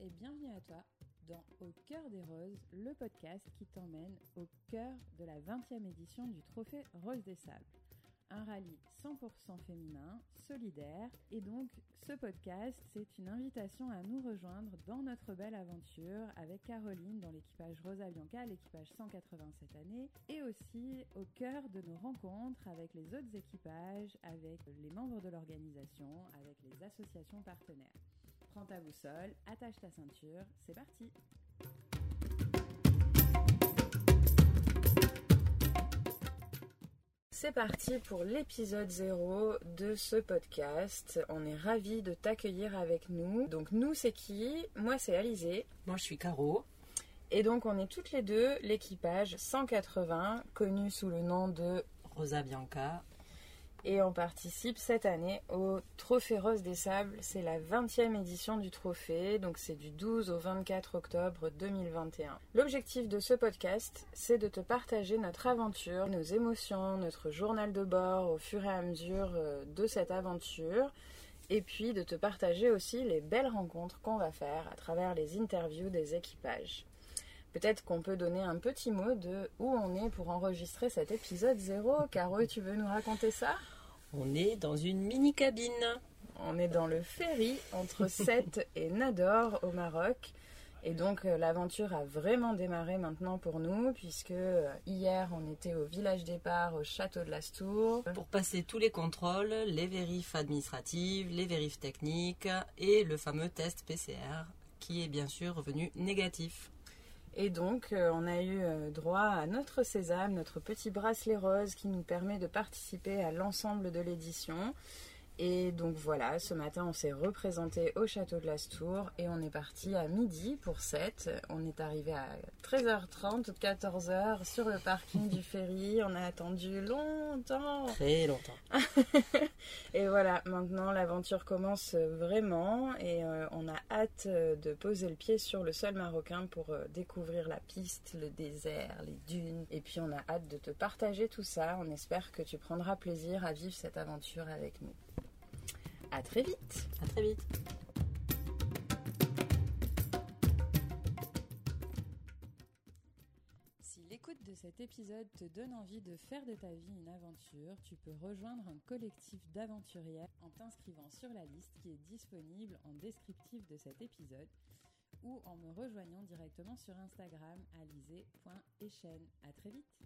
et bienvenue à toi dans Au cœur des roses, le podcast qui t'emmène au cœur de la 20e édition du trophée Rose des Sables. Un rallye 100% féminin, solidaire, et donc ce podcast, c'est une invitation à nous rejoindre dans notre belle aventure avec Caroline dans l'équipage Rosa Bianca, l'équipage 187 années, et aussi au cœur de nos rencontres avec les autres équipages, avec les membres de l'organisation, avec les associations partenaires. Prends ta boussole, attache ta ceinture, c'est parti C'est parti pour l'épisode 0 de ce podcast. On est ravis de t'accueillir avec nous. Donc nous c'est qui? Moi c'est Alizé. Moi je suis Caro. Et donc on est toutes les deux l'équipage 180, connu sous le nom de Rosa Bianca et on participe cette année au Trophée Rose des Sables. C'est la 20e édition du trophée, donc c'est du 12 au 24 octobre 2021. L'objectif de ce podcast, c'est de te partager notre aventure, nos émotions, notre journal de bord au fur et à mesure euh, de cette aventure. Et puis de te partager aussi les belles rencontres qu'on va faire à travers les interviews des équipages. Peut-être qu'on peut donner un petit mot de où on est pour enregistrer cet épisode 0. Caro, tu veux nous raconter ça? On est dans une mini cabine. On est dans le ferry entre Sète et Nador au Maroc. Et donc euh, l'aventure a vraiment démarré maintenant pour nous puisque euh, hier on était au village départ au château de Lastour. Pour passer tous les contrôles, les vérifs administratives, les vérifs techniques et le fameux test PCR qui est bien sûr revenu négatif. Et donc, euh, on a eu euh, droit à notre sésame, notre petit bracelet rose qui nous permet de participer à l'ensemble de l'édition. Et donc voilà, ce matin on s'est représenté au château de Lastour et on est parti à midi pour 7. On est arrivé à 13h30 ou 14h sur le parking du ferry. On a attendu longtemps. Très longtemps. voilà, maintenant l'aventure commence vraiment et euh, on a hâte de poser le pied sur le sol marocain pour euh, découvrir la piste, le désert, les dunes. Et puis on a hâte de te partager tout ça. On espère que tu prendras plaisir à vivre cette aventure avec nous. À très vite. À très vite. Si l'écoute de cet épisode te donne envie de faire de ta vie une aventure, tu peux rejoindre un collectif d'aventurières en t'inscrivant sur la liste qui est disponible en descriptif de cet épisode ou en me rejoignant directement sur Instagram alizé.echen. À très vite.